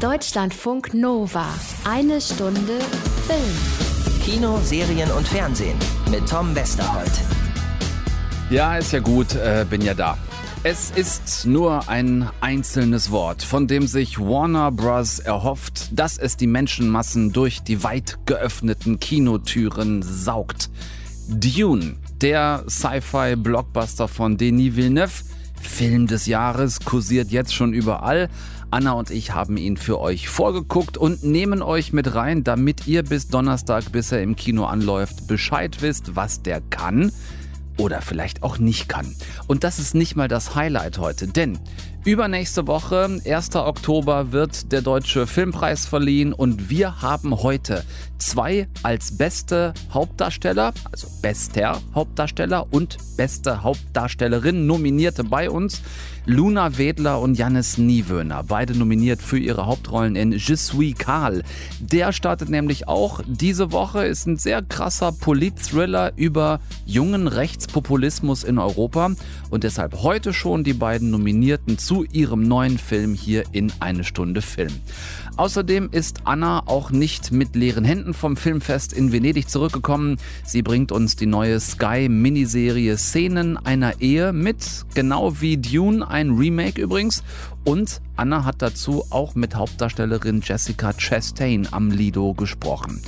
Deutschlandfunk Nova. Eine Stunde Film. Kino, Serien und Fernsehen mit Tom Westerholt. Ja, ist ja gut, äh, bin ja da. Es ist nur ein einzelnes Wort, von dem sich Warner Bros. erhofft, dass es die Menschenmassen durch die weit geöffneten Kinotüren saugt. Dune, der Sci-Fi-Blockbuster von Denis Villeneuve, Film des Jahres, kursiert jetzt schon überall. Anna und ich haben ihn für euch vorgeguckt und nehmen euch mit rein, damit ihr bis Donnerstag, bis er im Kino anläuft, Bescheid wisst, was der kann oder vielleicht auch nicht kann. Und das ist nicht mal das Highlight heute, denn übernächste Woche, 1. Oktober, wird der Deutsche Filmpreis verliehen und wir haben heute zwei als beste Hauptdarsteller, also bester Hauptdarsteller und beste Hauptdarstellerin nominierte bei uns. Luna Wedler und Jannis Niewöhner, beide nominiert für ihre Hauptrollen in Je suis Karl. Der startet nämlich auch diese Woche, ist ein sehr krasser Polit-Thriller über jungen Rechtspopulismus in Europa und deshalb heute schon die beiden Nominierten zu ihrem neuen Film hier in eine Stunde Film. Außerdem ist Anna auch nicht mit leeren Händen vom Filmfest in Venedig zurückgekommen. Sie bringt uns die neue Sky-Miniserie Szenen einer Ehe mit, genau wie Dune, ein Remake übrigens. Und Anna hat dazu auch mit Hauptdarstellerin Jessica Chastain am Lido gesprochen.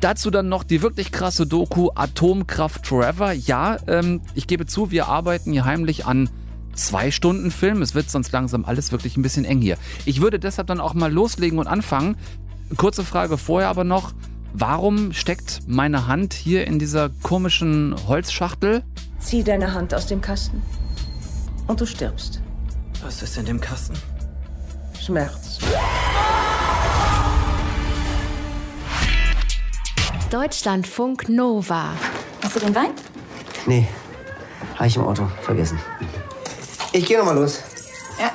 Dazu dann noch die wirklich krasse Doku Atomkraft Forever. Ja, ähm, ich gebe zu, wir arbeiten hier heimlich an zwei Stunden Film. Es wird sonst langsam alles wirklich ein bisschen eng hier. Ich würde deshalb dann auch mal loslegen und anfangen. Kurze Frage vorher aber noch. Warum steckt meine Hand hier in dieser komischen Holzschachtel? Zieh deine Hand aus dem Kasten. Und du stirbst. Was ist in dem Kasten? Schmerz. Deutschlandfunk Nova. Hast du den Wein? Nee, habe ich im Auto vergessen. Ich gehe nochmal los. Ja.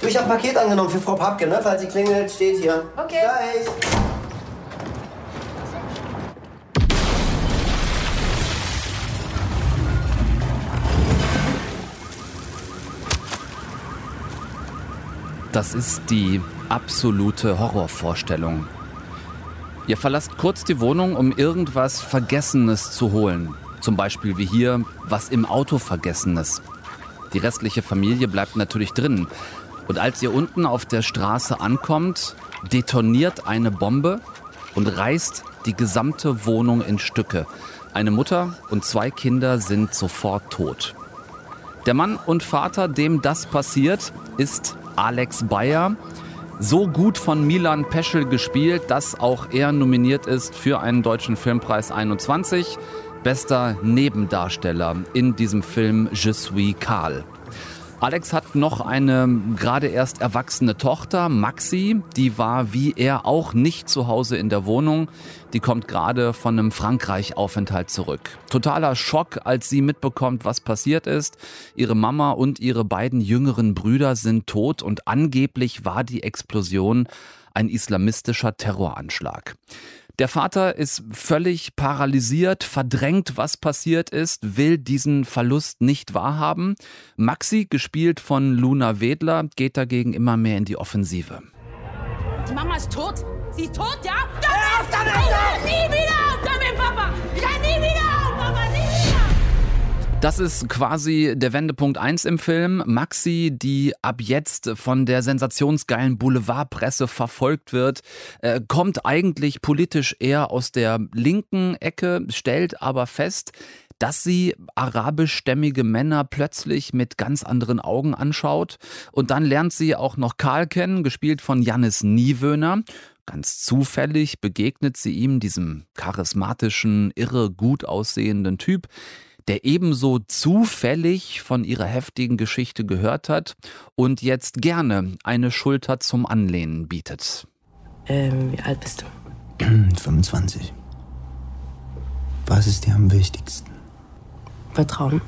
Du, ich habe ein Paket angenommen für Frau Papke, ne? Falls sie klingelt, steht hier. Okay. Gleich. Das ist die absolute Horrorvorstellung. Ihr verlasst kurz die Wohnung, um irgendwas Vergessenes zu holen. Zum Beispiel wie hier was im Auto Vergessenes. Die restliche Familie bleibt natürlich drin. Und als ihr unten auf der Straße ankommt, detoniert eine Bombe und reißt die gesamte Wohnung in Stücke. Eine Mutter und zwei Kinder sind sofort tot. Der Mann und Vater, dem das passiert, ist Alex Bayer. So gut von Milan Peschel gespielt, dass auch er nominiert ist für einen deutschen Filmpreis 21. Bester Nebendarsteller in diesem Film Je suis Karl. Alex hat noch eine gerade erst erwachsene Tochter, Maxi. Die war wie er auch nicht zu Hause in der Wohnung. Die kommt gerade von einem Frankreich-Aufenthalt zurück. Totaler Schock, als sie mitbekommt, was passiert ist. Ihre Mama und ihre beiden jüngeren Brüder sind tot und angeblich war die Explosion ein islamistischer Terroranschlag. Der Vater ist völlig paralysiert, verdrängt, was passiert ist, will diesen Verlust nicht wahrhaben. Maxi, gespielt von Luna Wedler, geht dagegen immer mehr in die Offensive. Die Mama ist tot. Sie ist tot, ja? Hör auf damit! Das ist quasi der Wendepunkt 1 im Film. Maxi, die ab jetzt von der sensationsgeilen Boulevardpresse verfolgt wird, äh, kommt eigentlich politisch eher aus der linken Ecke, stellt aber fest, dass sie arabischstämmige Männer plötzlich mit ganz anderen Augen anschaut. Und dann lernt sie auch noch Karl kennen, gespielt von Jannis Niewöhner. Ganz zufällig begegnet sie ihm, diesem charismatischen, irre gut aussehenden Typ, der ebenso zufällig von ihrer heftigen Geschichte gehört hat und jetzt gerne eine Schulter zum Anlehnen bietet. Ähm, wie alt bist du? 25. Was ist dir am wichtigsten? Vertrauen.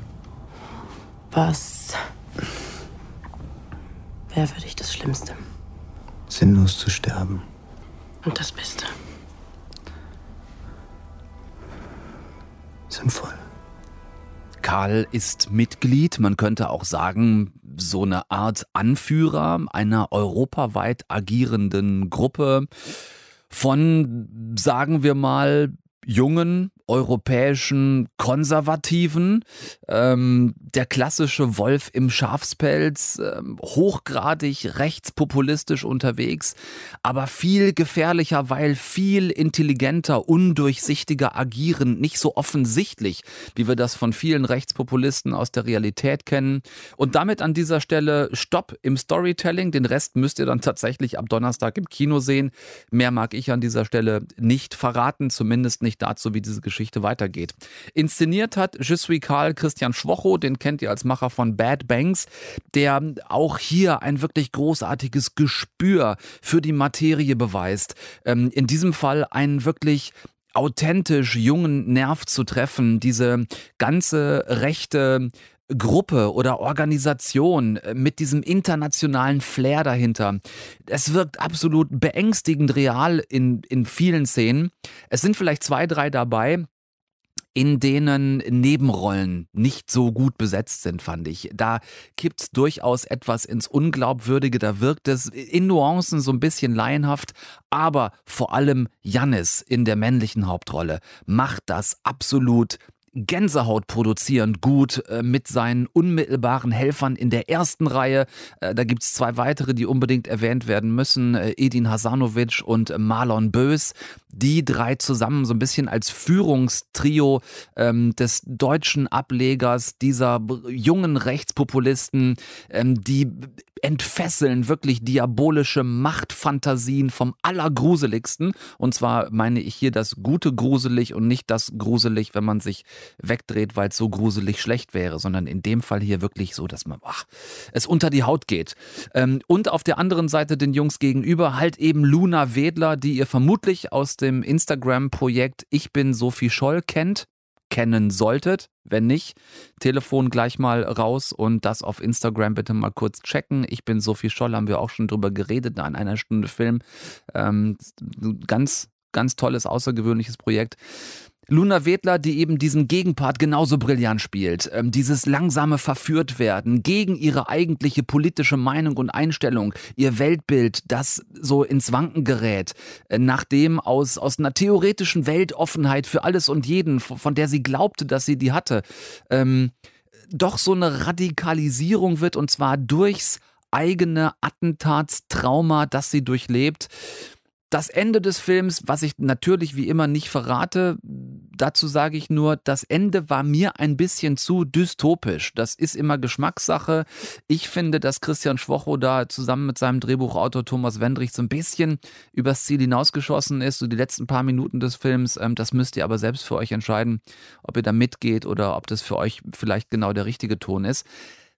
Was wäre für dich das Schlimmste? Sinnlos zu sterben. Und das Beste? Sinnvoll. Karl ist Mitglied, man könnte auch sagen, so eine Art Anführer einer europaweit agierenden Gruppe von, sagen wir mal, jungen europäischen Konservativen, ähm, der klassische Wolf im Schafspelz, ähm, hochgradig rechtspopulistisch unterwegs, aber viel gefährlicher, weil viel intelligenter, undurchsichtiger agierend, nicht so offensichtlich, wie wir das von vielen Rechtspopulisten aus der Realität kennen. Und damit an dieser Stelle Stopp im Storytelling. Den Rest müsst ihr dann tatsächlich ab Donnerstag im Kino sehen. Mehr mag ich an dieser Stelle nicht verraten, zumindest nicht dazu, wie diese Geschichte Geschichte weitergeht. Inszeniert hat Je suis Karl Christian Schwocho, den kennt ihr als Macher von Bad Banks, der auch hier ein wirklich großartiges Gespür für die Materie beweist. Ähm, in diesem Fall einen wirklich authentisch jungen Nerv zu treffen, diese ganze rechte Gruppe oder Organisation äh, mit diesem internationalen Flair dahinter. Es wirkt absolut beängstigend real in, in vielen Szenen. Es sind vielleicht zwei, drei dabei, in denen Nebenrollen nicht so gut besetzt sind, fand ich. Da kippt es durchaus etwas ins Unglaubwürdige, da wirkt es in Nuancen so ein bisschen laienhaft, aber vor allem Jannis in der männlichen Hauptrolle macht das absolut Gänsehaut produzierend gut äh, mit seinen unmittelbaren Helfern in der ersten Reihe. Äh, da gibt es zwei weitere, die unbedingt erwähnt werden müssen. Äh, Edin Hasanovic und Marlon Bös. Die drei zusammen so ein bisschen als Führungstrio ähm, des deutschen Ablegers dieser jungen Rechtspopulisten, ähm, die entfesseln wirklich diabolische Machtfantasien vom Allergruseligsten. Und zwar meine ich hier das gute gruselig und nicht das gruselig, wenn man sich wegdreht, weil es so gruselig schlecht wäre, sondern in dem Fall hier wirklich so, dass man ach, es unter die Haut geht. Ähm, und auf der anderen Seite den Jungs gegenüber halt eben Luna Wedler, die ihr vermutlich aus dem Instagram-Projekt Ich bin Sophie Scholl kennt kennen solltet. Wenn nicht, Telefon gleich mal raus und das auf Instagram bitte mal kurz checken. Ich bin Sophie Scholl, haben wir auch schon drüber geredet an einer Stunde Film. Ähm, ganz, ganz tolles, außergewöhnliches Projekt. Luna Wedler, die eben diesen Gegenpart genauso brillant spielt. Ähm, dieses langsame Verführtwerden gegen ihre eigentliche politische Meinung und Einstellung, ihr Weltbild, das so ins Wanken gerät, äh, nachdem aus, aus einer theoretischen Weltoffenheit für alles und jeden, von der sie glaubte, dass sie die hatte, ähm, doch so eine Radikalisierung wird und zwar durchs eigene Attentatstrauma, das sie durchlebt. Das Ende des Films, was ich natürlich wie immer nicht verrate, dazu sage ich nur, das Ende war mir ein bisschen zu dystopisch. Das ist immer Geschmackssache. Ich finde, dass Christian Schwocho da zusammen mit seinem Drehbuchautor Thomas Wendrich so ein bisschen übers Ziel hinausgeschossen ist. So die letzten paar Minuten des Films, ähm, das müsst ihr aber selbst für euch entscheiden, ob ihr da mitgeht oder ob das für euch vielleicht genau der richtige Ton ist.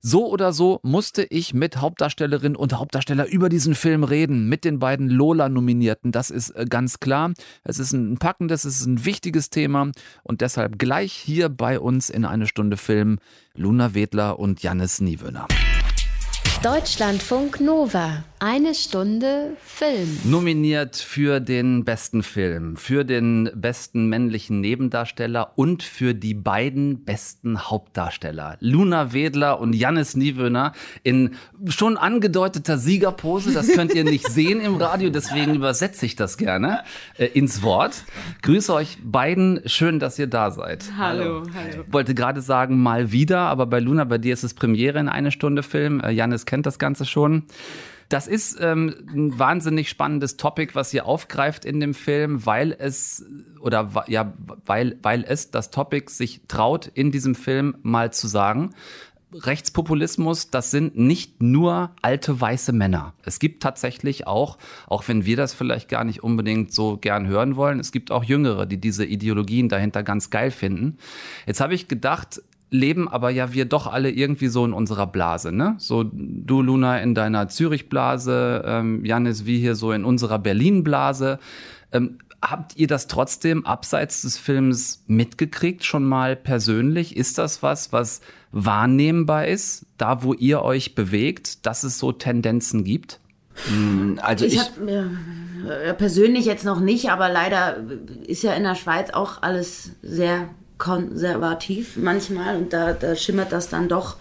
So oder so musste ich mit Hauptdarstellerin und Hauptdarsteller über diesen Film reden, mit den beiden Lola-Nominierten. Das ist äh, ganz klar. Es ist ein packendes, es ist ein wichtiges Thema und deshalb gleich hier bei uns in eine Stunde Film Luna Wedler und Jannis Niewöhner. Deutschlandfunk Nova. Eine Stunde Film. Nominiert für den besten Film, für den besten männlichen Nebendarsteller und für die beiden besten Hauptdarsteller. Luna Wedler und Jannis Niewöhner in schon angedeuteter Siegerpose. Das könnt ihr nicht sehen im Radio, deswegen übersetze ich das gerne äh, ins Wort. Grüße euch beiden. Schön, dass ihr da seid. Hallo, hallo. Wollte gerade sagen, mal wieder, aber bei Luna, bei dir ist es Premiere in eine Stunde Film. Äh, Jannis kennt das Ganze schon. Das ist ähm, ein wahnsinnig spannendes Topic, was ihr aufgreift in dem Film, weil es oder ja, weil, weil es das Topic sich traut, in diesem Film mal zu sagen. Rechtspopulismus, das sind nicht nur alte weiße Männer. Es gibt tatsächlich auch, auch wenn wir das vielleicht gar nicht unbedingt so gern hören wollen, es gibt auch Jüngere, die diese Ideologien dahinter ganz geil finden. Jetzt habe ich gedacht, leben aber ja wir doch alle irgendwie so in unserer Blase, ne? So du Luna in deiner Zürich-Blase, ähm, Janis wie hier so in unserer Berlin-Blase. Ähm, habt ihr das trotzdem abseits des Films mitgekriegt, schon mal persönlich? Ist das was, was wahrnehmbar ist, da wo ihr euch bewegt, dass es so Tendenzen gibt? Hm, also ich, ich habe äh, persönlich jetzt noch nicht, aber leider ist ja in der Schweiz auch alles sehr konservativ manchmal und da, da schimmert das dann doch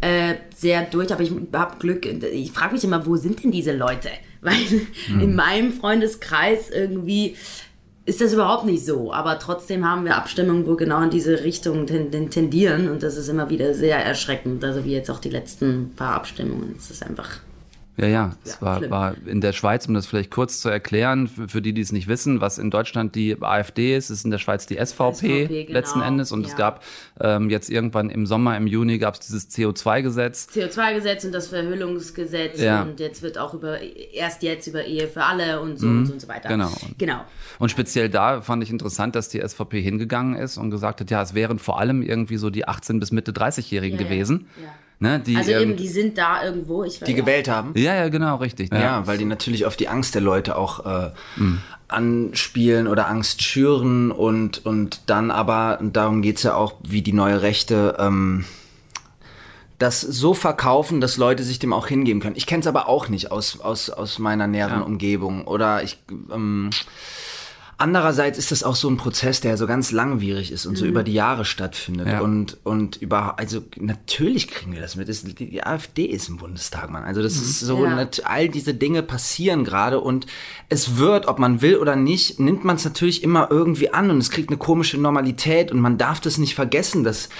äh, sehr durch. Aber ich habe Glück. Ich frage mich immer, wo sind denn diese Leute? Weil mhm. in meinem Freundeskreis irgendwie ist das überhaupt nicht so. Aber trotzdem haben wir Abstimmungen, wo genau in diese Richtung tendieren. Und das ist immer wieder sehr erschreckend. Also wie jetzt auch die letzten paar Abstimmungen. Es ist einfach ja, ja, es ja, war, war in der Schweiz, um das vielleicht kurz zu erklären, für, für, die, die es nicht wissen, was in Deutschland die AfD ist, ist in der Schweiz die SVP, SVP genau. letzten Endes. Und ja. es gab ähm, jetzt irgendwann im Sommer, im Juni, gab es dieses CO2-Gesetz. CO2-Gesetz und das Verhüllungsgesetz. Ja. Und jetzt wird auch über erst jetzt über Ehe für alle und so, mhm. und, so und so weiter. Genau. genau. Und speziell da fand ich interessant, dass die SVP hingegangen ist und gesagt hat, ja, es wären vor allem irgendwie so die 18- bis Mitte 30-Jährigen ja, gewesen. Ja. Ne, die, also eben, ähm, die sind da irgendwo. Ich die gewählt haben? Ja, ja, genau, richtig. Ja, ja, weil die natürlich auf die Angst der Leute auch äh, mhm. anspielen oder Angst schüren und, und dann aber, und darum geht's ja auch, wie die neue Rechte ähm, das so verkaufen, dass Leute sich dem auch hingeben können. Ich kenne es aber auch nicht aus, aus, aus meiner näheren ja. Umgebung. Oder ich... Ähm, Andererseits ist das auch so ein Prozess, der so ganz langwierig ist und mhm. so über die Jahre stattfindet. Ja. Und, und über, also natürlich kriegen wir das mit. Das, die AfD ist im Bundestag, Mann. Also das mhm. ist so, ja. all diese Dinge passieren gerade und es wird, ob man will oder nicht, nimmt man es natürlich immer irgendwie an und es kriegt eine komische Normalität und man darf das nicht vergessen, dass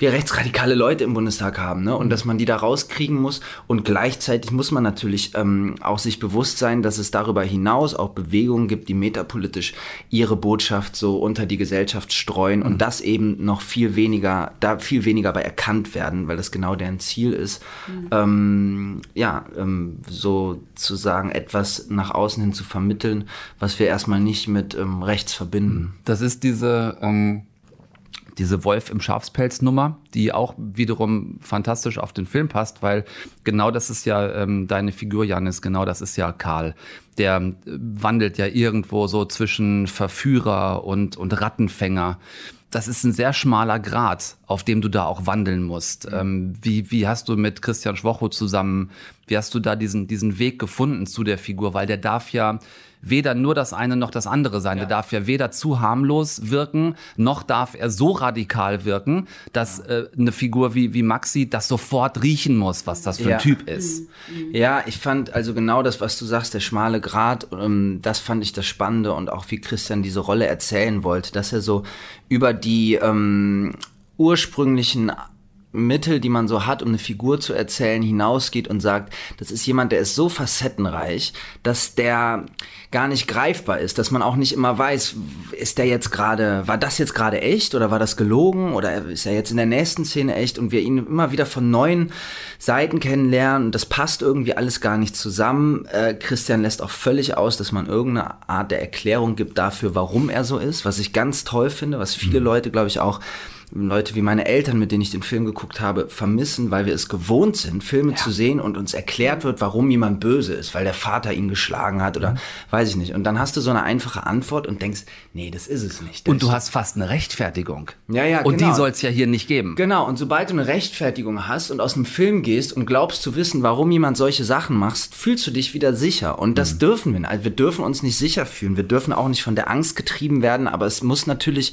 wir rechtsradikale Leute im Bundestag haben ne? und dass man die da rauskriegen muss. Und gleichzeitig muss man natürlich ähm, auch sich bewusst sein, dass es darüber hinaus auch Bewegungen gibt, die metapolitisch ihre Botschaft so unter die Gesellschaft streuen mhm. und das eben noch viel weniger, da viel weniger bei erkannt werden, weil das genau deren Ziel ist, mhm. ähm, ja, ähm, sozusagen etwas nach außen hin zu vermitteln, was wir erstmal nicht mit ähm, rechts verbinden. Das ist diese ähm, diese Wolf im Schafspelz Nummer, die auch wiederum fantastisch auf den Film passt, weil genau das ist ja ähm, deine Figur, Janis, genau das ist ja Karl. Der äh, wandelt ja irgendwo so zwischen Verführer und, und Rattenfänger. Das ist ein sehr schmaler Grad, auf dem du da auch wandeln musst. Mhm. Ähm, wie, wie hast du mit Christian Schwocho zusammen, wie hast du da diesen, diesen Weg gefunden zu der Figur? Weil der darf ja weder nur das eine noch das andere sein. Ja. Der darf ja weder zu harmlos wirken, noch darf er so radikal wirken, dass äh, eine Figur wie, wie Maxi das sofort riechen muss, was das für ja. ein Typ ist. Mhm. Ja, ich fand also genau das, was du sagst, der schmale Grat, ähm, das fand ich das Spannende und auch wie Christian diese Rolle erzählen wollte, dass er so über die ähm, ursprünglichen Mittel, die man so hat, um eine Figur zu erzählen, hinausgeht und sagt, das ist jemand, der ist so facettenreich, dass der gar nicht greifbar ist, dass man auch nicht immer weiß, ist der jetzt gerade, war das jetzt gerade echt oder war das gelogen oder ist er jetzt in der nächsten Szene echt und wir ihn immer wieder von neuen Seiten kennenlernen und das passt irgendwie alles gar nicht zusammen. Äh, Christian lässt auch völlig aus, dass man irgendeine Art der Erklärung gibt dafür, warum er so ist, was ich ganz toll finde, was viele mhm. Leute, glaube ich, auch Leute wie meine Eltern, mit denen ich den Film geguckt habe, vermissen, weil wir es gewohnt sind, Filme ja. zu sehen und uns erklärt wird, warum jemand böse ist, weil der Vater ihn geschlagen hat oder mhm. weiß ich nicht. Und dann hast du so eine einfache Antwort und denkst, nee, das ist es nicht. Das und du hast fast eine Rechtfertigung. Ja, ja, Und genau. die soll es ja hier nicht geben. Genau, und sobald du eine Rechtfertigung hast und aus einem Film gehst und glaubst zu wissen, warum jemand solche Sachen macht, fühlst du dich wieder sicher. Und das mhm. dürfen wir. Also wir dürfen uns nicht sicher fühlen. Wir dürfen auch nicht von der Angst getrieben werden, aber es muss natürlich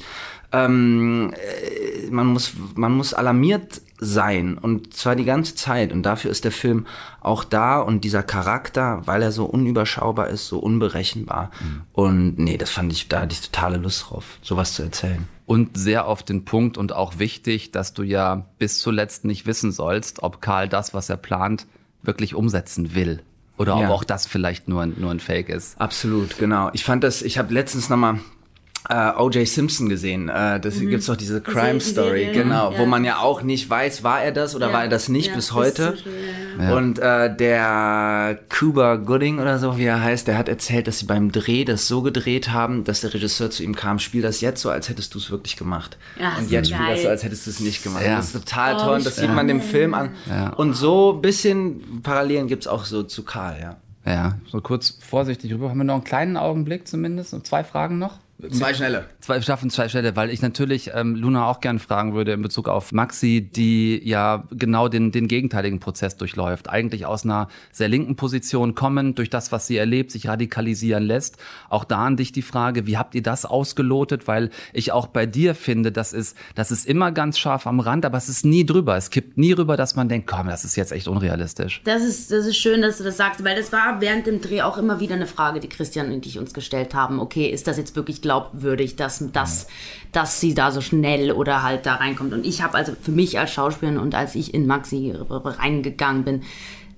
ähm, äh, man, muss, man muss alarmiert sein und zwar die ganze Zeit und dafür ist der Film auch da und dieser Charakter, weil er so unüberschaubar ist, so unberechenbar mhm. und nee, das fand ich, da hatte ich totale Lust drauf, sowas zu erzählen. Und sehr auf den Punkt und auch wichtig, dass du ja bis zuletzt nicht wissen sollst, ob Karl das, was er plant, wirklich umsetzen will. Oder ja. ob auch das vielleicht nur, nur ein Fake ist. Absolut, genau. Ich fand das, ich habe letztens nochmal äh, O.J. Simpson gesehen. Äh, das mhm. gibt's doch diese Crime Story, ja, genau, ja. wo man ja auch nicht weiß, war er das oder ja. war er das nicht bis heute. Und äh, der Cuba Gooding oder so, wie er heißt, der hat erzählt, dass sie beim Dreh das so gedreht haben, dass der Regisseur zu ihm kam, spiel das jetzt so, als hättest du es wirklich gemacht. Ach, und jetzt spiel das so, als hättest du es nicht gemacht. Das ist total oh, toll und das sieht man dem Film an. Und so ein bisschen Parallelen gibt's auch so zu Karl, ja. Ja, so kurz vorsichtig rüber. Haben wir noch einen kleinen Augenblick zumindest? Und zwei Fragen noch? Zwei schnelle. Zwei schaffen zwei Stelle, weil ich natürlich ähm, Luna auch gern fragen würde in Bezug auf Maxi, die ja genau den, den gegenteiligen Prozess durchläuft. Eigentlich aus einer sehr linken Position kommend, durch das, was sie erlebt, sich radikalisieren lässt. Auch da an dich die Frage, wie habt ihr das ausgelotet? Weil ich auch bei dir finde, das ist, das ist immer ganz scharf am Rand, aber es ist nie drüber. Es kippt nie rüber, dass man denkt, komm, das ist jetzt echt unrealistisch. Das ist, das ist schön, dass du das sagst, weil das war während dem Dreh auch immer wieder eine Frage, die Christian und ich uns gestellt haben. Okay, ist das jetzt wirklich glaubwürdig, dass, dass, dass sie da so schnell oder halt da reinkommt? Und ich habe also für mich als Schauspielerin und als ich in Maxi reingegangen bin,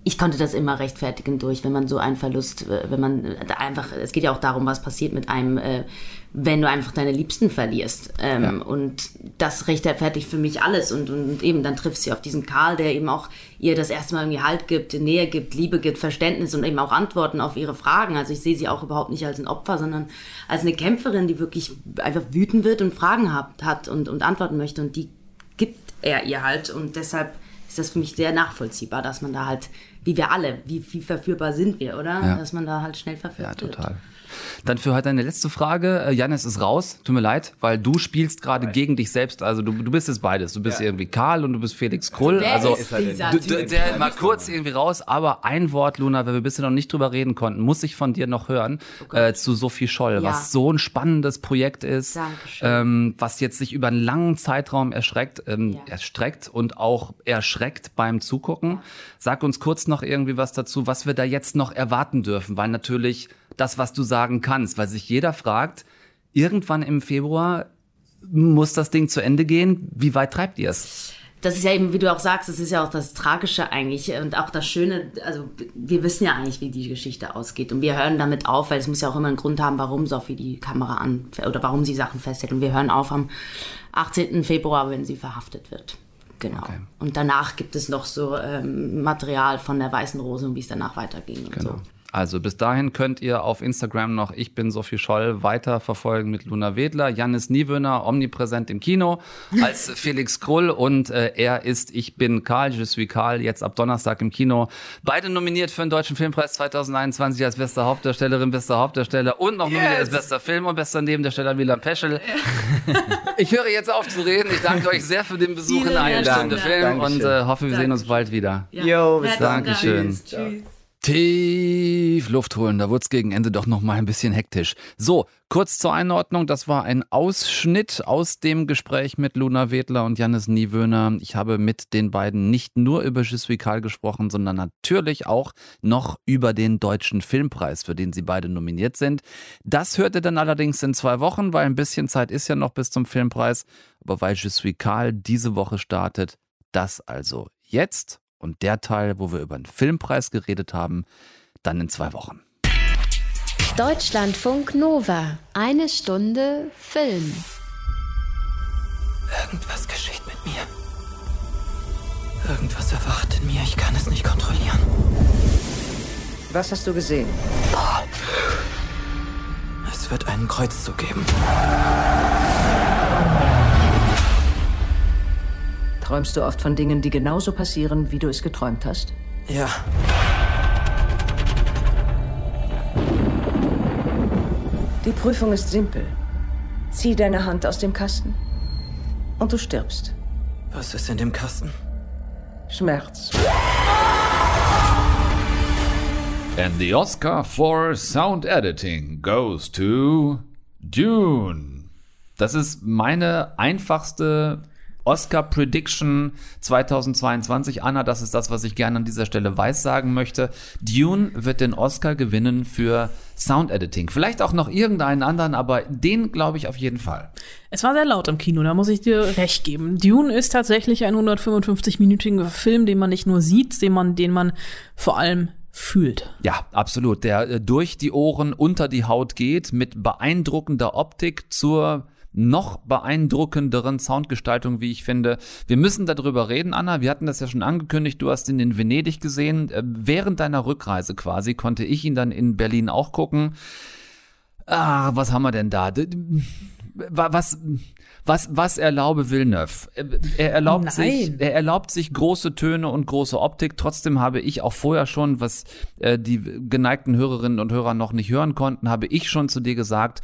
ich konnte das immer rechtfertigen durch, wenn man so einen Verlust, äh, wenn man da einfach, es geht ja auch darum, was passiert mit einem, äh, wenn du einfach deine Liebsten verlierst. Ähm, Ja. Und das rechtfertigt für mich alles. Und, und eben dann trifft sie auf diesen Karl, der eben auch ihr das erste Mal irgendwie Halt gibt, Nähe gibt, Liebe gibt, Verständnis und eben auch Antworten auf ihre Fragen. Also ich sehe sie auch überhaupt nicht als ein Opfer, sondern als eine Kämpferin, die wirklich einfach wütend wird und Fragen hat, hat und, und antworten möchte. Und die gibt er ihr halt. Und deshalb ist das für mich sehr nachvollziehbar, dass man da halt, wie wir alle, wie, wie verführbar sind wir, oder? Ja. Dass man da halt schnell verführt Ja, wird. Dann für heute eine letzte Frage. Äh, Janis ist raus, tut mir leid, weil du spielst gerade gegen dich selbst. Also du, du bist jetzt beides. Du bist irgendwie Karl und du bist Felix Krull. Also Typ? du, der mal kurz irgendwie raus, aber ein Wort, Luna, weil wir bisher noch nicht drüber reden konnten, muss ich von dir noch hören äh, zu Sophie Scholl, Oh Ja. was so ein spannendes Projekt ist, ähm, was jetzt sich über einen langen Zeitraum erschreckt, ähm, Ja. erstreckt und auch erschreckt beim Zugucken. Sag uns kurz noch irgendwie was dazu, was wir da jetzt noch erwarten dürfen, weil natürlich das, was du sagen kannst, weil sich jeder fragt, irgendwann im Februar muss das Ding zu Ende gehen. Wie weit treibt ihr es? das ist ja eben, wie du auch sagst, das ist ja auch das Tragische eigentlich und auch das Schöne, also wir wissen ja eigentlich, wie die Geschichte ausgeht und wir hören damit auf, weil es muss ja auch immer einen Grund haben, warum Sophie die Kamera an oder warum sie Sachen festhält und wir hören auf am 18. Februar, wenn sie verhaftet wird. Genau. Und danach gibt es noch so ähm, Material von der Weißen Rose und wie es danach weiterging und so. Also bis dahin könnt ihr auf Instagram noch Ich bin Sophie Scholl weiter verfolgen mit Luna Wedler, Jannis Niewöhner, omnipräsent im Kino als Felix Krull und äh, er ist Ich bin Karl, Je suis Karl, jetzt ab Donnerstag im Kino. Beide nominiert für den Deutschen Filmpreis 2021 als beste Hauptdarstellerin, bester Hauptdarsteller und noch nominiert als bester Film und bester Nebendarsteller Milan Peschel. Ich höre jetzt auf zu reden. Ich danke euch sehr für den Besuch Vielen in einer Stunde. Film Dankeschön. und äh, hoffe, wir sehen uns bald wieder. Jo, bis Herzlichen dann. Dank. Dankeschön. Tschüss. Tief Luft holen, da wurde es gegen Ende doch noch mal ein bisschen hektisch. So, kurz zur Einordnung, das war ein Ausschnitt aus dem Gespräch mit Luna Wedler und Jannis Niewöhner. Ich habe mit den beiden nicht nur über Karl gesprochen, sondern natürlich auch noch über den Deutschen Filmpreis, für den sie beide nominiert sind. Das hört ihr dann allerdings in zwei Wochen, weil ein bisschen Zeit ist ja noch bis zum Filmpreis. Aber weil Karl diese Woche startet, das also jetzt und der Teil, wo wir über den Filmpreis geredet haben, dann in zwei Wochen. Deutschlandfunk Nova. Eine Stunde Film. Irgendwas geschieht mit mir. Irgendwas erwacht in mir. Ich kann es nicht kontrollieren. Was hast du gesehen? Es wird einen Kreuzzug geben. Träumst du oft von Dingen, die genauso passieren, wie du es geträumt hast? Ja. Die Prüfung ist simpel. Zieh deine Hand aus dem Kasten und du stirbst. Was ist in dem Kasten? Schmerz. And the Oscar for Sound Editing goes to Dune. Das ist meine einfachste Oscar Prediction 2022. Anna, das ist das, was ich gerne an dieser Stelle weissagen möchte. Dune wird den Oscar gewinnen für Sound Editing. Vielleicht auch noch irgendeinen anderen, aber den glaube ich auf jeden Fall. Es war sehr laut im Kino, da muss ich dir recht geben. Dune ist tatsächlich ein 155-minütiger Film, den man nicht nur sieht, den man, den man vor allem fühlt. Ja, absolut. Der äh, durch die Ohren unter die Haut geht, mit beeindruckender Optik zur noch beeindruckenderen Soundgestaltung, wie ich finde. Wir müssen darüber reden, Anna. Wir hatten das ja schon angekündigt. Du hast ihn in Venedig gesehen. Äh, Während deiner Rückreise quasi konnte ich ihn dann in Berlin auch gucken. Ah, was haben wir denn da? Was, was, was erlaube Villeneuve? Er erlaubt Nein. sich, er erlaubt sich große Töne und große Optik. Trotzdem habe ich auch vorher schon, was äh, die geneigten Hörerinnen und Hörer noch nicht hören konnten, habe ich schon zu dir gesagt,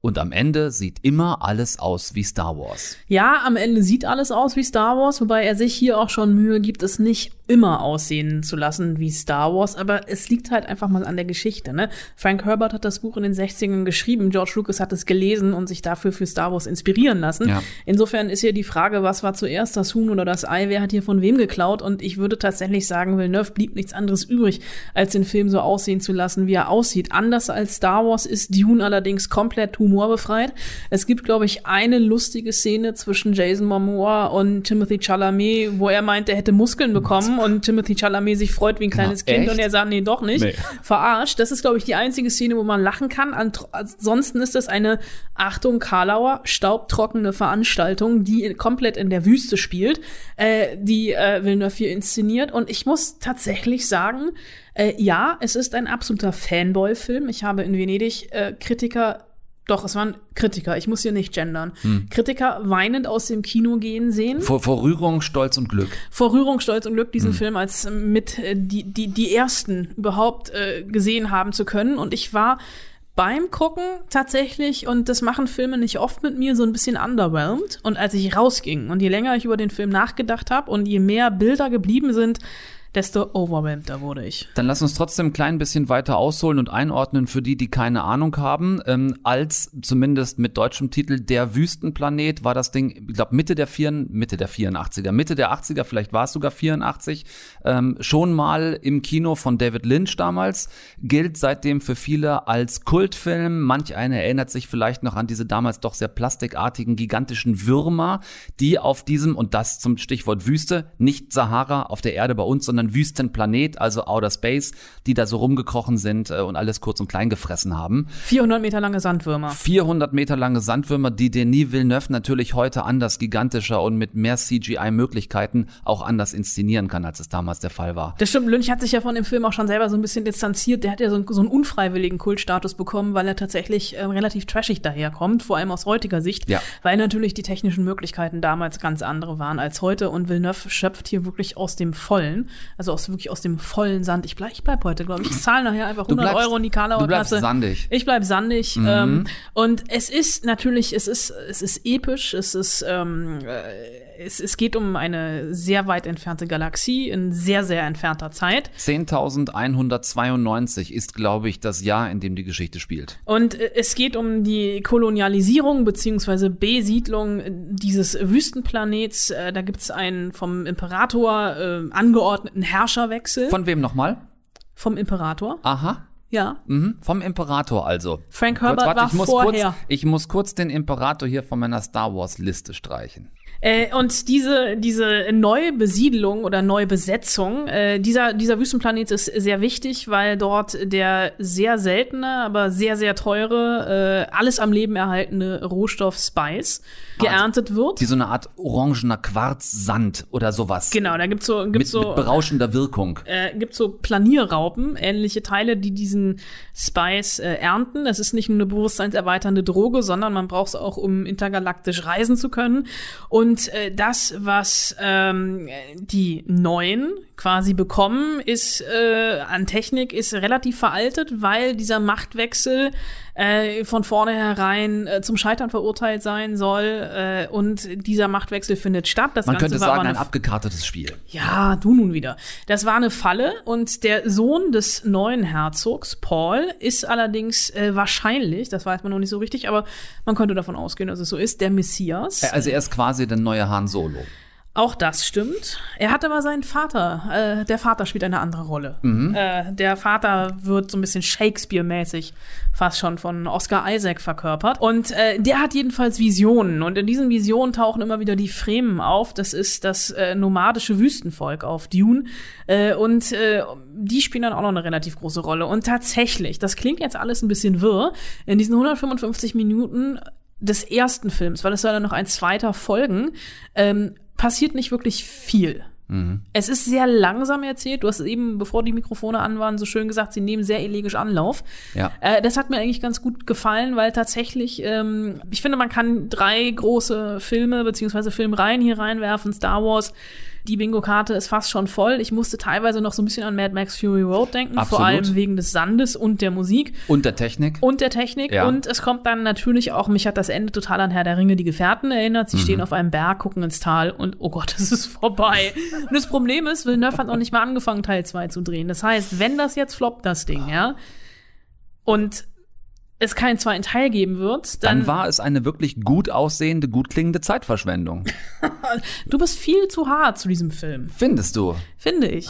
Und am Ende sieht immer alles aus wie Star Wars. Ja, am Ende sieht alles aus wie Star Wars, wobei er sich hier auch schon Mühe gibt, es nicht immer aussehen zu lassen wie Star Wars, aber es liegt halt einfach mal an der Geschichte. Ne? Frank Herbert hat das Buch in den 60ern geschrieben, George Lucas hat es gelesen und sich dafür für Star Wars inspirieren lassen. Ja. Insofern ist hier die Frage, was war zuerst das Huhn oder das Ei, wer hat hier von wem geklaut? Und ich würde tatsächlich sagen, Villeneuve blieb nichts anderes übrig, als den Film so aussehen zu lassen, wie er aussieht. Anders als Star Wars ist Dune allerdings komplett humorbefreit. Es gibt, glaube ich, eine lustige Szene zwischen Jason Momoa und Timothy Chalamet, wo er meint, er hätte Muskeln bekommen und Timothy Chalamet sich freut wie ein kleines Kind Echt? und er sagt, nee, doch nicht. Nee. Verarscht. Das ist, glaube ich, die einzige Szene, wo man lachen kann. An- Ansonsten ist es eine, Achtung, Karlauer, staubtrockene Veranstaltung, die komplett in der Wüste spielt, äh, die äh, Villeneuve hier inszeniert. Und ich muss tatsächlich sagen, äh, ja, es ist ein absoluter Fanboy-Film. Ich habe in Venedig äh, Kritiker doch, es waren Kritiker, ich muss hier nicht gendern. Hm. Kritiker weinend aus dem Kino gehen sehen. Vor, vor Rührung, Stolz und Glück. Vor Rührung, Stolz und Glück, diesen Hm. Film als äh, mit äh, die, die, die ersten überhaupt äh, gesehen haben zu können. Und ich war beim Gucken tatsächlich, und das machen Filme nicht oft mit mir, so ein bisschen underwhelmed. Und als ich rausging und je länger ich über den Film nachgedacht habe und je mehr Bilder geblieben sind, desto overwhelmeder wurde ich. Dann lass uns trotzdem ein klein bisschen weiter ausholen und einordnen für die, die keine Ahnung haben. Ähm, als zumindest mit deutschem Titel Der Wüstenplanet war das Ding, ich glaube Mitte der vier, Mitte der 84er, Mitte der 80er, vielleicht war es sogar 84, ähm, schon mal im Kino von David Lynch damals, gilt seitdem für viele als Kultfilm. Manch einer erinnert sich vielleicht noch an diese damals doch sehr plastikartigen, gigantischen Würmer, die auf diesem, und das zum Stichwort Wüste, nicht Sahara auf der Erde bei uns, sondern Wüstenplanet, also Outer Space, die da so rumgekrochen sind äh, und alles kurz und klein gefressen haben. 400 Meter lange Sandwürmer. 400 Meter lange Sandwürmer, die Denis Villeneuve natürlich heute anders gigantischer und mit mehr CGI-Möglichkeiten auch anders inszenieren kann, als es damals der Fall war. Das stimmt, Lynch hat sich ja von dem Film auch schon selber so ein bisschen distanziert. Der hat ja so, einen- so einen unfreiwilligen Kultstatus bekommen, weil er tatsächlich ähm, relativ trashig daherkommt, vor allem aus heutiger Sicht, Ja. weil natürlich die technischen Möglichkeiten damals ganz andere waren als heute und Villeneuve schöpft hier wirklich aus dem Vollen, also aus wirklich aus dem vollen Sand. Ich bleib, ich bleib heute, glaube ich. Ich zahle nachher einfach Du 100 bleibst- Euro in die Karlauer du bleibst Kasse. sandig. Ich bleib sandig. Mhm. Ähm, und es ist natürlich, es ist, es ist episch, es ist, ähm, äh, es, es geht um eine sehr weit entfernte Galaxie in sehr, sehr entfernter Zeit. 10.192 ist, glaube ich, das Jahr, in dem die Geschichte spielt. Und äh, es geht um die Kolonialisierung beziehungsweise Besiedlung äh, dieses Wüstenplanets. Äh, Da gibt es einen vom Imperator äh, angeordneten Herrscherwechsel. Von wem nochmal? vom Imperator, Aha. ja. Mhm, vom Imperator also. Frank Herbert war ich muss vorher. Kurz, ich muss kurz den Imperator hier von meiner Star Wars Liste streichen. Äh, und diese, diese Neubesiedlung oder Neubesetzung, äh, dieser, dieser Wüstenplanet ist sehr wichtig, weil dort der sehr seltene, aber sehr, sehr teure, äh, alles am Leben erhaltene Rohstoff Spice geerntet wird. Die so eine Art orangener Quarzsand oder sowas. Genau, da gibt's so, gibt's Mit, so mit berauschender Wirkung. äh, gibt so Planierraupen, ähnliche Teile, die diesen Spice äh, ernten. Das ist nicht nur eine bewusstseinserweiternde Droge, sondern man braucht es auch, um intergalaktisch reisen zu können. Und äh, das, was ähm, die Neuen quasi bekommen, ist äh, an Technik ist relativ veraltet, weil dieser Machtwechsel äh, von vornherein äh, zum Scheitern verurteilt sein soll äh, und dieser Machtwechsel findet statt. Das Man Ganze könnte sagen, ein abgekartetes Spiel. ja, du nun wieder. Das war eine Falle und der Sohn des neuen Herzogs, Paul, ist allerdings äh, wahrscheinlich, das weiß man noch nicht so richtig, aber man könnte davon ausgehen, dass es so ist, der Messias. Äh, Also er ist quasi der neue Han Solo. Auch das stimmt. Er hat aber seinen Vater, äh, der Vater spielt eine andere Rolle. Mhm. Äh, der Vater wird so ein bisschen Shakespeare-mäßig fast schon von Oscar Isaac verkörpert. Und äh, der hat jedenfalls Visionen. Und in diesen Visionen tauchen immer wieder die Fremen auf. Das ist das äh, nomadische Wüstenvolk auf Dune. Äh, und äh, die spielen dann auch noch eine relativ große Rolle. Und tatsächlich, das klingt jetzt alles ein bisschen wirr, in diesen 155 Minuten des ersten Films, weil es soll dann noch ein zweiter folgen, ähm, passiert nicht wirklich viel. Mhm. Es ist sehr langsam erzählt. Du hast eben, bevor die Mikrofone an waren, so schön gesagt, sie nehmen sehr elegisch Anlauf. Ja. Äh, das hat mir eigentlich ganz gut gefallen, weil tatsächlich, ähm, ich finde, man kann drei große Filme beziehungsweise Filmreihen hier reinwerfen. Star Wars, die Bingo-Karte ist fast schon voll. Ich musste teilweise noch so ein bisschen an Mad Max Fury Road denken, vor Absolut. allem wegen des Sandes und der Musik Und der Technik. und der Technik. Ja. Und es kommt dann natürlich auch, mich hat das Ende total an Herr der Ringe, die Gefährten erinnert. Sie Mhm. stehen auf einem Berg, gucken ins Tal und oh Gott, es ist vorbei. und das Problem ist, Villeneuve hat noch nicht mal angefangen, Teil 2 zu drehen. Das heißt, wenn das jetzt floppt, das Ding, ja, und es keinen zweiten Teil geben wird, dann, Dann war es eine wirklich gut aussehende, gut klingende Zeitverschwendung. du bist viel zu hart zu diesem Film, Findest du? finde ich.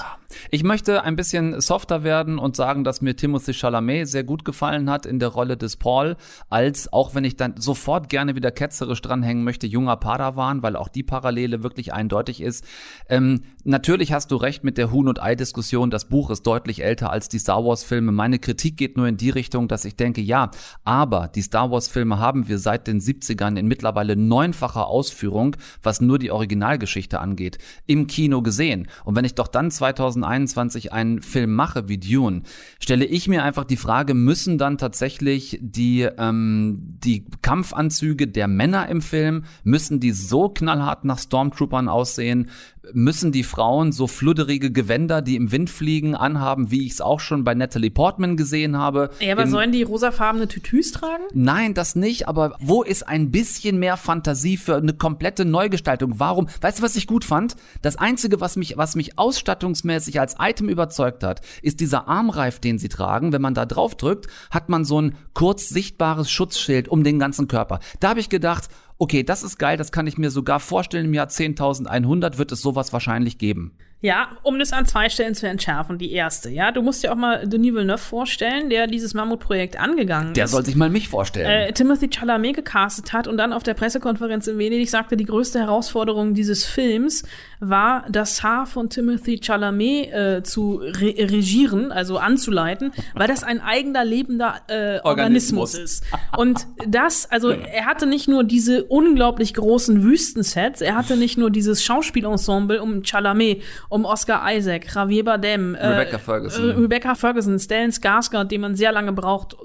Ich möchte ein bisschen softer werden und sagen, dass mir Timothy Chalamet sehr gut gefallen hat in der Rolle des Paul, als auch wenn ich dann sofort gerne wieder ketzerisch dranhängen möchte, junger Padawan, weil auch die Parallele wirklich eindeutig ist. Ähm, natürlich hast du recht mit der Huhn- und Ei-Diskussion. Das Buch ist deutlich älter als die Star Wars-Filme. Meine Kritik geht nur in die Richtung, dass ich denke, ja, aber die Star Wars-Filme haben wir seit den 70ern in mittlerweile neunfacher Ausführung, was nur die Originalgeschichte angeht, im Kino gesehen. Und wenn ich doch dann 2021 einen Film mache wie Dune, stelle ich mir einfach die Frage, müssen dann tatsächlich die, ähm, die Kampfanzüge der Männer im Film, müssen die so knallhart nach Stormtroopern aussehen? Müssen die Frauen so fludderige Gewänder, die im Wind fliegen, anhaben, wie ich es auch schon bei Natalie Portman gesehen habe? Ja, aber sollen die rosafarbene Tütüs tragen? Nein, das nicht, aber wo ist ein bisschen mehr Fantasie für eine komplette Neugestaltung? Warum? Weißt du, was ich gut fand? Das einzige, was mich, was mich ausstattungsmäßig als Item überzeugt hat, ist dieser Armreif, den sie tragen. Wenn man da drauf drückt, hat man so ein kurz sichtbares Schutzschild um den ganzen Körper. Da habe ich gedacht, okay, das ist geil, das kann ich mir sogar vorstellen. Im Jahr 10.100 wird es sowas wahrscheinlich geben. Ja, um das an zwei Stellen zu entschärfen. Die erste, ja. Du musst dir auch mal Denis Villeneuve vorstellen, der dieses Mammutprojekt angegangen Der ist. soll sich mal mich vorstellen. äh, Timothy Chalamet gecastet hat und dann auf der Pressekonferenz in Venedig sagte, die größte Herausforderung dieses Films war, das Haar von Timothy Chalamet äh, zu re regieren, also anzuleiten, weil das ein eigener lebender äh, Organismus. Organismus. ist. Und das, also er hatte nicht nur diese unglaublich großen Wüstensets, er hatte nicht nur dieses Schauspielensemble um Chalamet, um Oscar Isaac, Javier Bardem, Rebecca Ferguson. äh, Rebecca Ferguson, Stellan Skarsgård, den man sehr lange braucht,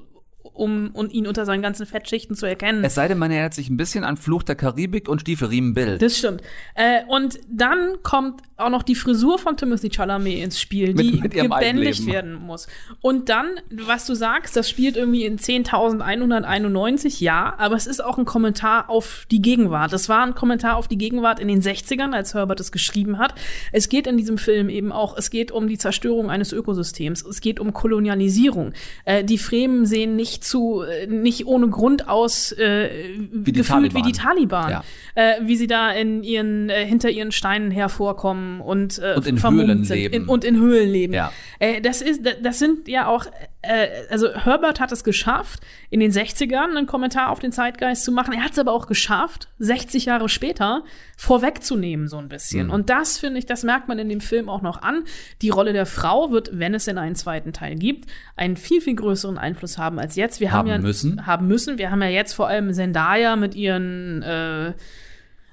um, um ihn unter seinen ganzen Fettschichten zu erkennen. es sei denn, man erinnert sich ein bisschen an Fluch der Karibik und Stiefelriemen Bild. Das stimmt. Äh, und dann kommt auch noch die Frisur von Timothy Chalamet ins Spiel, die Mit- gebändigt werden muss. Und dann, was du sagst, das spielt irgendwie in 10.191, ja, aber es ist auch ein Kommentar auf die Gegenwart. Das war ein Kommentar auf die Gegenwart in den 60ern, als Herbert es geschrieben hat. Es geht in diesem Film eben auch, es geht um die Zerstörung eines Ökosystems, es geht um Kolonialisierung. Äh, die Fremen sehen nicht zu, äh, nicht ohne Grund aus äh, die gefühlt wie die Taliban. Ja. äh, wie sie da in ihren äh, hinter ihren Steinen hervorkommen und, äh, Und in Höhlen sind. leben. In, und in Höhlen leben. Ja. Äh, das ist, das- das sind ja auch, äh, also Herbert hat es geschafft, in den 60ern einen Kommentar auf den Zeitgeist zu machen. Er hat es aber auch geschafft, 60 Jahre später vorwegzunehmen so ein bisschen. Mhm. Und das finde ich, das merkt man in dem Film auch noch an. Die Rolle der Frau wird, wenn es denn einen zweiten Teil gibt, einen viel viel größeren Einfluss haben als jetzt. Wir haben, Haben ja müssen. haben müssen. Wir haben ja jetzt vor allem Zendaya mit ihren äh,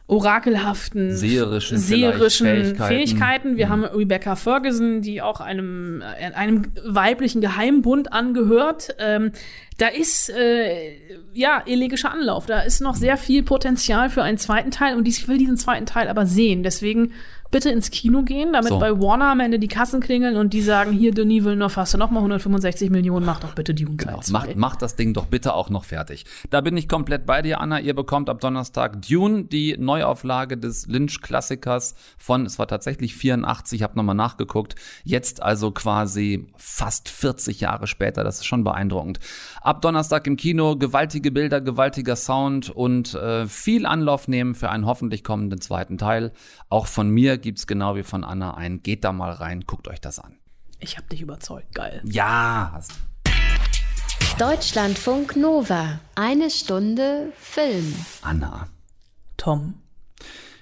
orakelhaften, Seherischen seherischen Fähigkeiten. Fähigkeiten. Wir Mhm. haben Rebecca Ferguson, die auch einem, einem weiblichen Geheimbund angehört. Ähm, da ist äh, ja elegischer Anlauf. Da ist noch sehr viel Potenzial für einen zweiten Teil und ich will diesen zweiten Teil aber sehen. Deswegen bitte ins Kino gehen, damit So. bei Warner am Ende die Kassen klingeln und die sagen, hier, Denis Villeneuve, hast du noch mal 165 Millionen, mach doch bitte die Teil Genau. Macht, macht das Ding doch bitte auch noch fertig. Da bin ich komplett bei dir, Anna. Ihr bekommt ab Donnerstag Dune, die Neuauflage des Lynch-Klassikers von, es war tatsächlich 84, habe nochmal nachgeguckt. Jetzt also quasi fast 40 Jahre später. Das ist schon beeindruckend. Ab Donnerstag im Kino, gewaltige Bilder, gewaltiger Sound und äh, viel Anlauf nehmen für einen hoffentlich kommenden zweiten Teil. Auch von mir gibt's genau wie von Anna ein. Geht da mal rein, guckt euch das an. Ich hab dich überzeugt, geil. Ja, hast Deutschlandfunk Nova. Eine Stunde Film. Anna. Tom.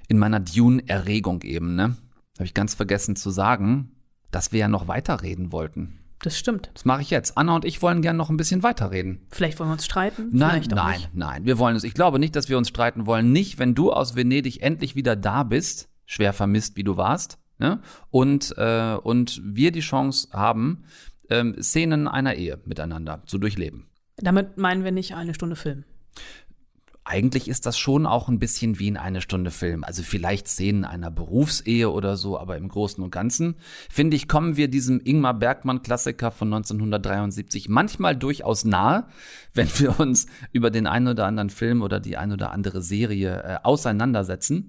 in meiner Dune-Erregung eben, ne? Habe ich ganz vergessen zu sagen, dass wir ja noch weiterreden wollten. Das stimmt. Das mache ich jetzt. Anna und ich wollen gern noch ein bisschen weiterreden. Vielleicht wollen wir uns streiten. Nein, nein, Nicht. nein. Wir wollen es. Ich glaube nicht, dass wir uns streiten wollen. Nicht, wenn du aus Venedig endlich wieder da bist, schwer vermisst, wie du warst, ne? Und, äh, und wir die Chance haben, ähm, Szenen einer Ehe miteinander zu durchleben. Damit meinen wir nicht eine Stunde Film. Eigentlich ist das schon auch ein bisschen wie in eine Stunde Film. Also vielleicht Szenen einer Berufsehe oder so, aber im Großen und Ganzen, finde ich, kommen wir diesem Ingmar Bergmann-Klassiker von 1973 manchmal durchaus nahe, wenn wir uns über den einen oder anderen Film oder die ein oder andere Serie äh, auseinandersetzen.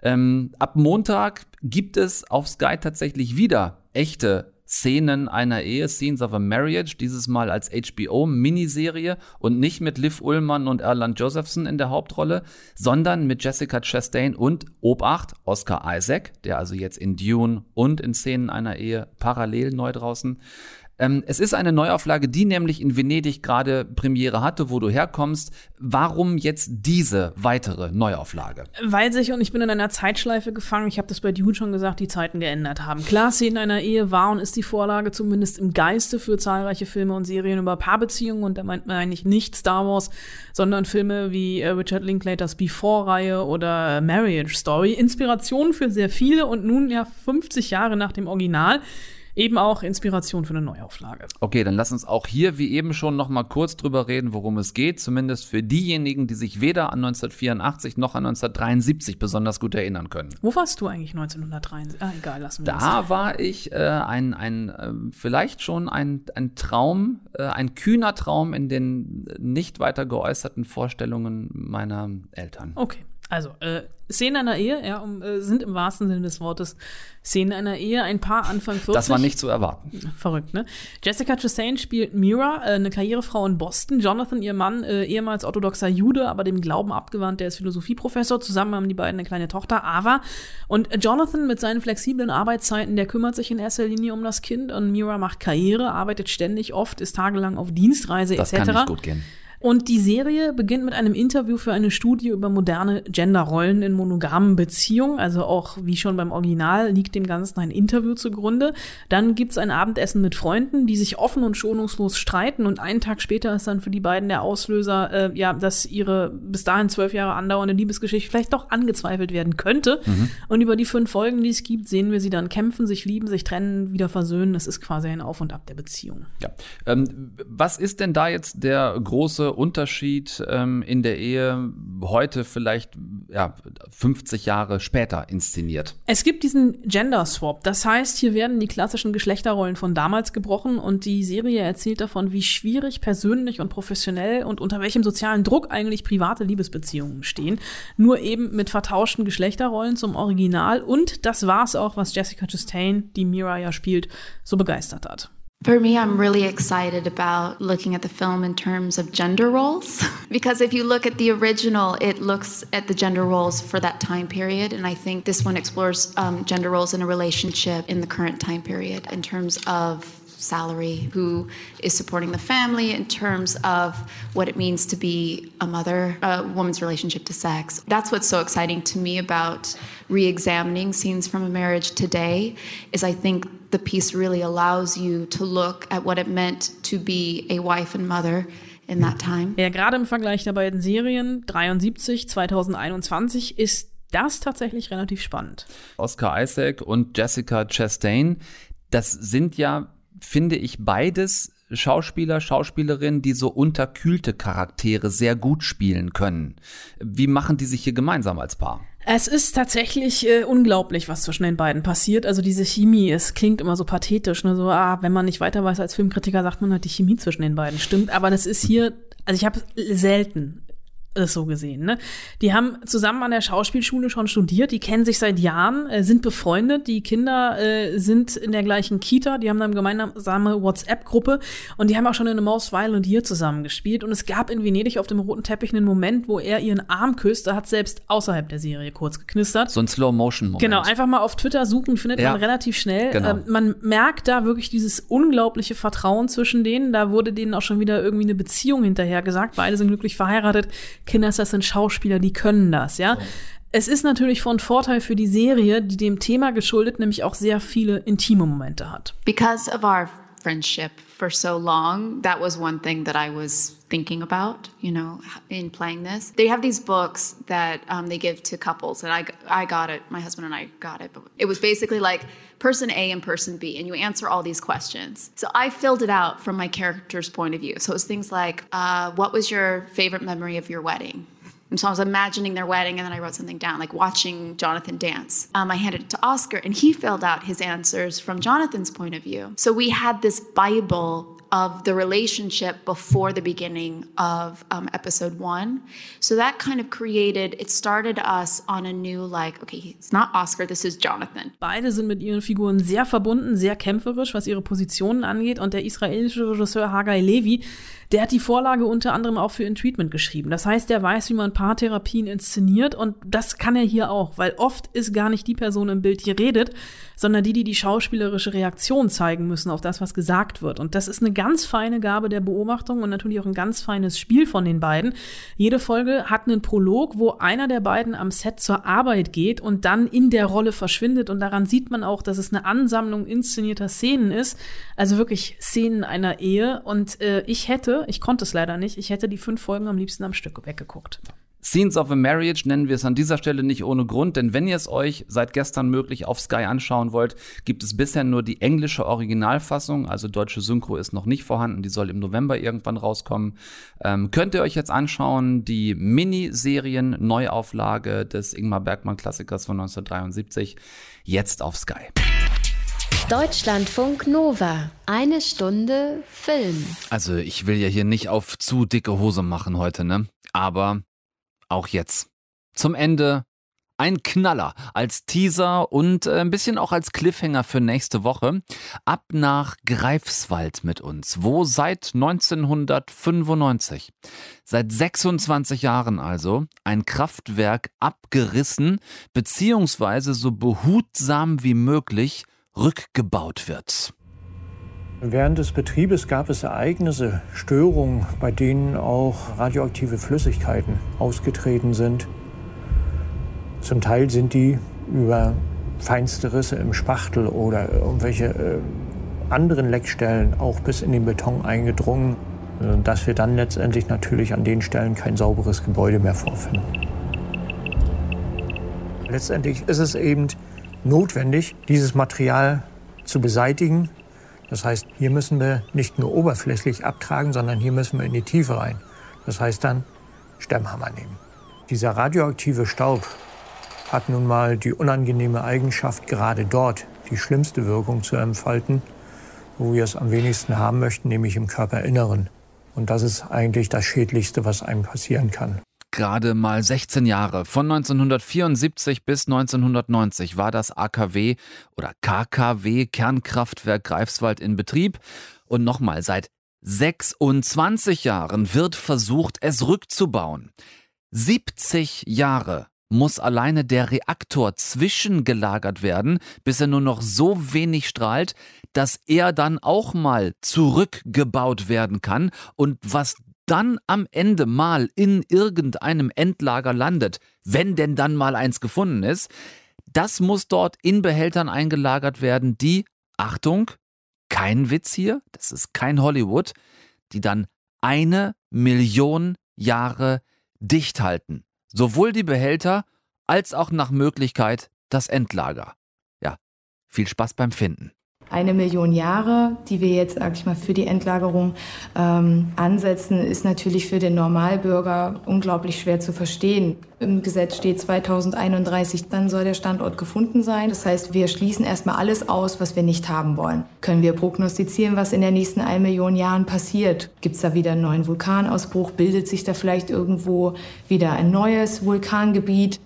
Ähm, ab Montag gibt es auf Sky tatsächlich wieder echte Szenen einer Ehe, Scenes of a Marriage, dieses Mal als HBO-Miniserie und nicht mit Liv Ullmann und Erland Josephson in der Hauptrolle, sondern mit Jessica Chastain und Obacht, Oscar Isaac, der also jetzt in Dune und in Szenen einer Ehe parallel neu draußen ähm, es ist eine Neuauflage, die nämlich in Venedig gerade Premiere hatte, wo du herkommst. Warum jetzt diese weitere Neuauflage? Weil sich, und ich bin in einer Zeitschleife gefangen, ich habe das bei Dune schon gesagt, die Zeiten geändert haben. Klar, Szenen einer Ehe war und ist die Vorlage zumindest im Geiste für zahlreiche Filme und Serien über Paarbeziehungen und da meint man eigentlich nicht Star Wars, sondern Filme wie äh, Richard Linklaters Before-Reihe oder Marriage Story. Inspiration für sehr viele und nun ja 50 Jahre nach dem Original eben auch Inspiration für eine Neuauflage. Okay, dann lass uns auch hier wie eben schon noch mal kurz drüber reden, worum es geht, zumindest für diejenigen, die sich weder an 1984 noch an 1973 besonders gut erinnern können. Wo warst du eigentlich 1973? Ah, egal, lassen wir da das. Da war ich äh, ein, ein äh, vielleicht schon ein, ein Traum, äh, ein kühner Traum in den nicht weiter geäußerten Vorstellungen meiner Eltern. Okay. Also, äh, Szenen einer Ehe, ja, um, äh, sind im wahrsten Sinne des Wortes Szenen einer Ehe, ein Paar Anfang 40. Das war nicht zu erwarten. Verrückt, ne? Jessica Chastain spielt Mira, äh, eine Karrierefrau in Boston. Jonathan, ihr Mann, äh, ehemals orthodoxer Jude, aber dem Glauben abgewandt, der ist Philosophieprofessor. Zusammen haben die beiden eine kleine Tochter, Ava. Und Jonathan mit seinen flexiblen Arbeitszeiten, der kümmert sich in erster Linie um das Kind. Und Mira macht Karriere, arbeitet ständig, oft, ist tagelang auf Dienstreise das etc. Das kann nicht gut gehen. Und die Serie beginnt mit einem Interview für eine Studie über moderne Genderrollen in monogamen Beziehungen. Also auch wie schon beim Original liegt dem Ganzen ein Interview zugrunde. Dann gibt's ein Abendessen mit Freunden, die sich offen und schonungslos streiten. Und einen Tag später ist dann für die beiden der Auslöser, äh, ja, dass ihre bis dahin zwölf Jahre andauernde Liebesgeschichte vielleicht doch angezweifelt werden könnte. Mhm. Und über die fünf Folgen, die es gibt, sehen wir sie dann kämpfen, sich lieben, sich trennen, wieder versöhnen. Das ist quasi ein Auf und Ab der Beziehung. Ja. Ähm, was ist denn da jetzt der große Unterschied ähm, in der Ehe heute vielleicht ja, 50 Jahre später inszeniert? Es gibt diesen Gender Swap. Das heißt, hier werden die klassischen Geschlechterrollen von damals gebrochen und die Serie erzählt davon, wie schwierig persönlich und professionell und unter welchem sozialen Druck eigentlich private Liebesbeziehungen stehen. Nur eben mit vertauschten Geschlechterrollen zum Original und das war's auch, was Jessica Chastain, die Mira ja spielt, so begeistert hat. For me, I'm really excited about looking at the film in terms of gender roles. because if you look at the original, it looks at the gender roles for that time period. And I think this one explores um, gender roles in a relationship in the current time period in terms of salary, who is supporting the family in terms of what it means to be a mother, a woman's relationship to sex. That's what's so exciting to me about re-examining scenes from a marriage today is I think the piece really allows you to look at what it meant to be a wife and mother in that time. Ja, gerade im Vergleich der beiden Serien 73, 2021 ist das tatsächlich relativ spannend. Oscar Isaac und Jessica Chastain, das sind ja, finde ich, beides Schauspieler, Schauspielerinnen, die so unterkühlte Charaktere sehr gut spielen können. Wie machen die sich hier gemeinsam als Paar? Es ist tatsächlich äh, unglaublich, was zwischen den beiden passiert. Also diese Chemie, es klingt immer so pathetisch, ne? so, ah, wenn man nicht weiter weiß als Filmkritiker, sagt man halt, die Chemie zwischen den beiden stimmt. Aber das ist hier, also ich habe selten ist so gesehen. Ne? Die haben zusammen an der Schauspielschule schon studiert, die kennen sich seit Jahren, äh, sind befreundet, die Kinder äh, sind in der gleichen Kita, die haben eine gemeinsame WhatsApp-Gruppe und die haben auch schon in A Most Violent Year zusammen gespielt und es gab in Venedig auf dem roten Teppich einen Moment, wo er ihren Arm küsst, da hat selbst außerhalb der Serie kurz geknistert. So ein Slow-Motion-Moment. Genau, einfach mal auf Twitter suchen, findet ja. man relativ schnell. Genau. Ähm, man merkt da wirklich dieses unglaubliche Vertrauen zwischen denen, da wurde denen auch schon wieder irgendwie eine Beziehung hinterher gesagt, beide sind glücklich verheiratet Kinders, das sind Schauspieler, die können das, ja. So. Es ist natürlich von Vorteil für die Serie, die dem Thema geschuldet nämlich auch sehr viele intime Momente hat. Because of our friendship for so long, that was one thing that I was thinking about, you know, in playing this. They have these books that um, they give to couples, and I, I got it. My husband and I got it. But it was basically like person A and person B, and you answer all these questions. So I filled it out from my character's point of view. So it was things like, uh, what was your favorite memory of your wedding? And so I was imagining their wedding, and then I wrote something down, like watching Jonathan dance. Um, I handed it to Oscar, and he filled out his answers from Jonathan's point of view. So we had this Bible of the relationship before the beginning of um, episode one. So that kind of created, it started us on a new, like, okay, it's not Oscar, this is Jonathan. Beide sind mit ihren Figuren sehr verbunden, sehr kämpferisch, was ihre Positionen angeht. Und der israelische Regisseur Hagai Levi, der hat die Vorlage unter anderem auch für In Treatment geschrieben. Das heißt, der weiß, wie man Paartherapien inszeniert. Und das kann er hier auch, weil oft ist gar nicht die Person im Bild, die redet, sondern die, die die schauspielerische Reaktion zeigen müssen auf das, was gesagt wird. Und das ist eine ganz feine Gabe der Beobachtung und natürlich auch ein ganz feines Spiel von den beiden. Jede Folge hat einen Prolog, wo einer der beiden am Set zur Arbeit geht und dann in der Rolle verschwindet. Und daran sieht man auch, dass es eine Ansammlung inszenierter Szenen ist. Also wirklich Szenen einer Ehe. Und äh, ich hätte, ich konnte es leider nicht, ich hätte die fünf Folgen am liebsten am Stück weggeguckt. Scenes of a Marriage nennen wir es an dieser Stelle nicht ohne Grund, denn wenn ihr es euch seit gestern möglich auf Sky anschauen wollt, gibt es bisher nur die englische Originalfassung, also deutsche Synchro ist noch nicht vorhanden, die soll im November irgendwann rauskommen. Ähm, könnt ihr euch jetzt anschauen, die Miniserien-Neuauflage des Ingmar Bergmann-Klassikers von 1973, jetzt auf Sky. Deutschlandfunk Nova. Eine Stunde Film. Also ich will ja hier nicht auf zu dicke Hose machen heute, ne? Aber auch jetzt. Zum Ende ein Knaller als Teaser und äh, ein bisschen auch als Cliffhanger für nächste Woche. Ab nach Greifswald mit uns, wo seit 1995, seit 26 Jahren also, ein Kraftwerk abgerissen bzw. so behutsam wie möglich rückgebaut wird. Während des Betriebes gab es Ereignisse, Störungen, bei denen auch radioaktive Flüssigkeiten ausgetreten sind. Zum Teil sind die über feinste Risse im Spachtel oder irgendwelche äh, anderen Leckstellen auch bis in den Beton eingedrungen, dass wir dann letztendlich natürlich an den Stellen kein sauberes Gebäude mehr vorfinden. Letztendlich ist es eben notwendig, dieses Material zu beseitigen, das heißt, hier müssen wir nicht nur oberflächlich abtragen, sondern hier müssen wir in die Tiefe rein. Das heißt dann Stemmhammer nehmen. Dieser radioaktive Staub hat nun mal die unangenehme Eigenschaft, gerade dort die schlimmste Wirkung zu entfalten, wo wir es am wenigsten haben möchten, nämlich im Körperinneren. Und das ist eigentlich das Schädlichste, was einem passieren kann gerade mal 16 Jahre. Von 1974 bis 1990 war das AKW oder KKW Kernkraftwerk Greifswald in Betrieb. Und nochmal, seit 26 Jahren wird versucht, es rückzubauen. 70 Jahre muss alleine der Reaktor zwischengelagert werden, bis er nur noch so wenig strahlt, dass er dann auch mal zurückgebaut werden kann. Und was dann am Ende mal in irgendeinem Endlager landet, wenn denn dann mal eins gefunden ist, das muss dort in Behältern eingelagert werden, die, Achtung, kein Witz hier, das ist kein Hollywood, die dann eine Million Jahre dicht halten. Sowohl die Behälter als auch nach Möglichkeit das Endlager. Ja, viel Spaß beim Finden eine Million Jahre, die wir jetzt, sag ich mal, für die Endlagerung ähm, ansetzen, ist natürlich für den Normalbürger unglaublich schwer zu verstehen. Im Gesetz steht 2031, dann soll der Standort gefunden sein. Das heißt, wir schließen erstmal alles aus, was wir nicht haben wollen. Können wir prognostizieren, was in der nächsten 1 Million Jahren passiert? Gibt es da wieder einen neuen Vulkanausbruch? Bildet sich da vielleicht irgendwo wieder ein neues Vulkangebiet?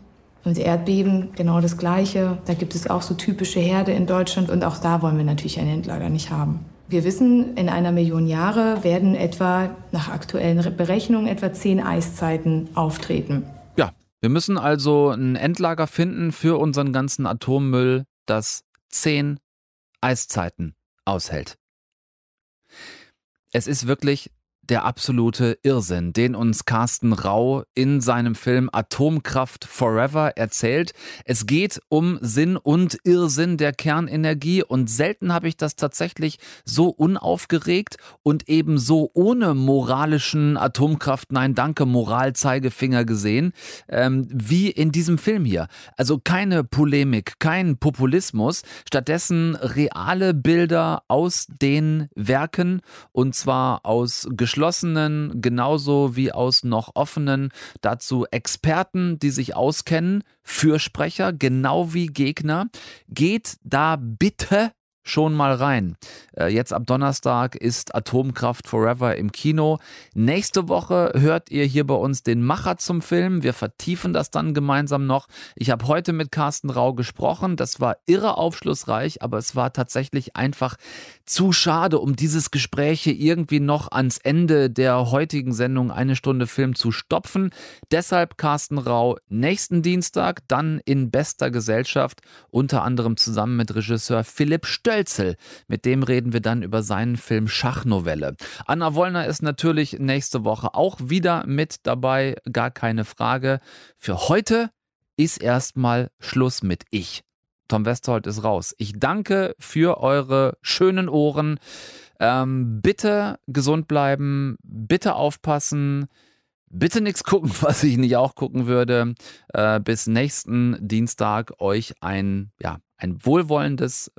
Und Erdbeben, genau das Gleiche. Da gibt es auch so typische Herde in Deutschland und auch da wollen wir natürlich ein Endlager nicht haben. Wir wissen, in einer Million Jahre werden etwa nach aktuellen Berechnungen etwa zehn Eiszeiten auftreten. Ja, wir müssen also ein Endlager finden für unseren ganzen Atommüll, das zehn Eiszeiten aushält. Es ist wirklich der absolute Irrsinn, den uns Carsten Rau in seinem Film Atomkraft Forever erzählt. Es geht um Sinn und Irrsinn der Kernenergie und selten habe ich das tatsächlich so unaufgeregt und eben so ohne moralischen Atomkraft, nein danke, Moralzeigefinger gesehen, ähm, wie in diesem Film hier. Also keine Polemik, kein Populismus, stattdessen reale Bilder aus den Werken und zwar aus Geschichten geschlossenen genauso wie aus noch offenen. Dazu Experten, die sich auskennen, Fürsprecher genau wie Gegner. Geht da bitte schon mal rein. Äh, jetzt ab Donnerstag ist Atomkraft Forever im Kino. Nächste Woche hört ihr hier bei uns den Macher zum Film. Wir vertiefen das dann gemeinsam noch. Ich habe heute mit Carsten Rau gesprochen. Das war irre aufschlussreich, aber es war tatsächlich einfach zu schade, um dieses Gespräch hier irgendwie noch ans Ende der heutigen Sendung eine Stunde Film zu stopfen. Deshalb Carsten Rau nächsten Dienstag, dann in bester Gesellschaft, unter anderem zusammen mit Regisseur Philipp Stölzel. Mit dem reden wir dann über seinen Film Schachnovelle. Anna Wollner ist natürlich nächste Woche auch wieder mit dabei, gar keine Frage. Für heute ist erstmal Schluss mit Ich. Tom Westholt ist raus. Ich danke für eure schönen Ohren. Ähm, bitte gesund bleiben, bitte aufpassen, bitte nichts gucken, was ich nicht auch gucken würde. Äh, bis nächsten Dienstag euch ein, ja, ein wohlwollendes,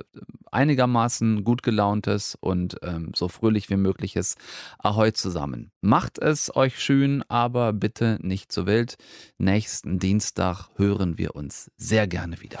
einigermaßen gut gelauntes und ähm, so fröhlich wie mögliches Ahoi zusammen. Macht es euch schön, aber bitte nicht zu wild. Nächsten Dienstag hören wir uns sehr gerne wieder.